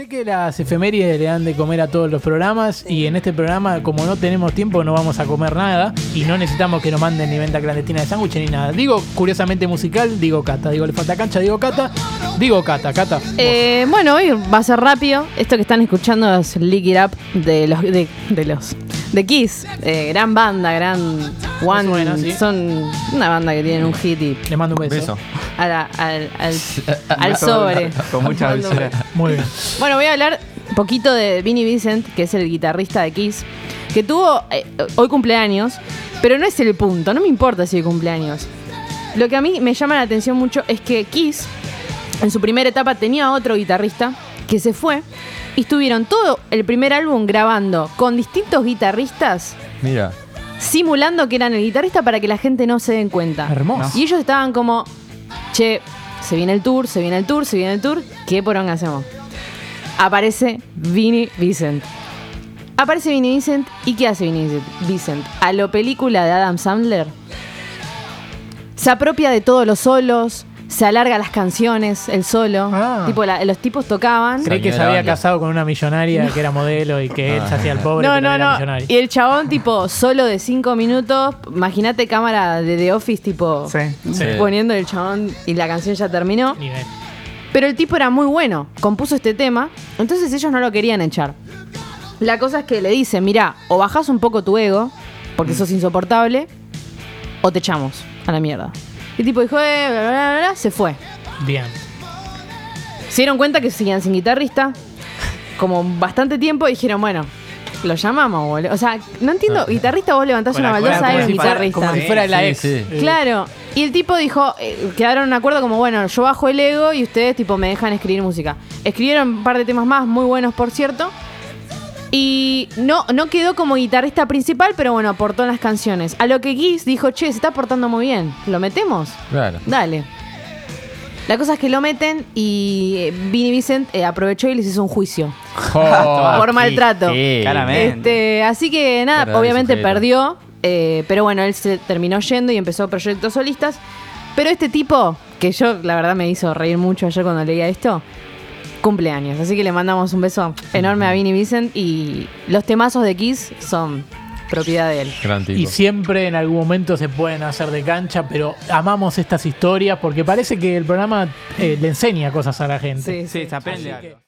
Sé que las efemérides le dan de comer a todos los programas y en este programa, como no tenemos tiempo, no vamos a comer nada y no necesitamos que nos manden ni venta clandestina de sándwiches ni nada. Digo, curiosamente musical, digo Cata. Digo, le falta cancha, digo Cata. Digo Cata, Cata. Eh, bueno, hoy va a ser rápido. Esto que están escuchando es Lick It Up de los de, de los de Kiss. Eh, gran banda, gran One. sí. Son una banda que tienen un hit y Le mando un beso. Beso. a la- al, al, al sobre. Con mucha Mando un dulzura. Muy bien. Bueno, voy a hablar un poquito de Vinnie Vincent, que es el guitarrista de Kiss, que tuvo eh, hoy cumpleaños, pero no es el punto, no me importa si hoy cumpleaños. Lo que a mí me llama la atención mucho es que Kiss, en su primera etapa, tenía otro guitarrista que se fue y estuvieron todo el primer álbum grabando con distintos guitarristas, Mira. simulando que eran el guitarrista para que la gente no se den cuenta. Hermoso. Y ellos estaban como, che, se viene el tour, se viene el tour, se viene el tour, ¿qué poronga hacemos? Aparece Vinnie Vincent. Aparece Vinnie Vincent, ¿y qué hace Vinnie Vincent? Vincent? A lo película de Adam Sandler, se apropia de todos los solos, se alarga las canciones, el solo. Ah. Tipo, la- los tipos tocaban. Creí que se había casado con una millonaria que era modelo y que él se hacía el pobre, No, pero no, era no. millonario. Y el chabón, tipo, solo de cinco minutos. Imagínate cámara de The Office, tipo, Sí. Sí. poniendo el chabón y la canción ya terminó. Nivel. Pero el tipo era muy bueno, compuso este tema, entonces ellos no lo querían echar. La cosa es que le dicen, mira, o bajás un poco tu ego, porque sos insoportable, o te echamos a la mierda. Y el tipo dijo, eh, bla, bla, bla, bla, se fue. Bien. Se dieron cuenta que seguían sin guitarrista, como bastante tiempo, y dijeron, bueno, lo llamamos, boludo. O sea, no entiendo, guitarrista vos levantás Con una la baldosa de como un si fuera- guitarrista. Como si Sí, fuera la sí, ex. sí. Claro. Y el tipo dijo, eh, quedaron en acuerdo como, bueno, yo bajo el ego y ustedes tipo me dejan escribir música. Escribieron un par de temas más, muy buenos por cierto. Y no, no quedó como guitarrista principal, pero bueno, aportó en las canciones. A lo que Giz dijo, che, se está portando muy bien. ¿Lo metemos? Claro. Dale. La cosa es que lo meten y eh, Vinnie Vincent eh, aprovechó y les hizo un juicio. por maltrato. Claramente. Este, así que nada, Verdad, obviamente perdió, eh, pero bueno, él se terminó yendo y empezó proyectos solistas. Pero este tipo, que yo la verdad me hizo reír mucho ayer cuando leía esto, cumpleaños. Así que le mandamos un beso enorme a Vinnie Vincent y los temazos de Kiss son propiedad de él. Gran tipo. Y siempre en algún momento se pueden hacer de cancha, pero amamos estas historias porque parece que el programa eh, le enseña cosas a la gente. Sí, Sí, se aprende algo.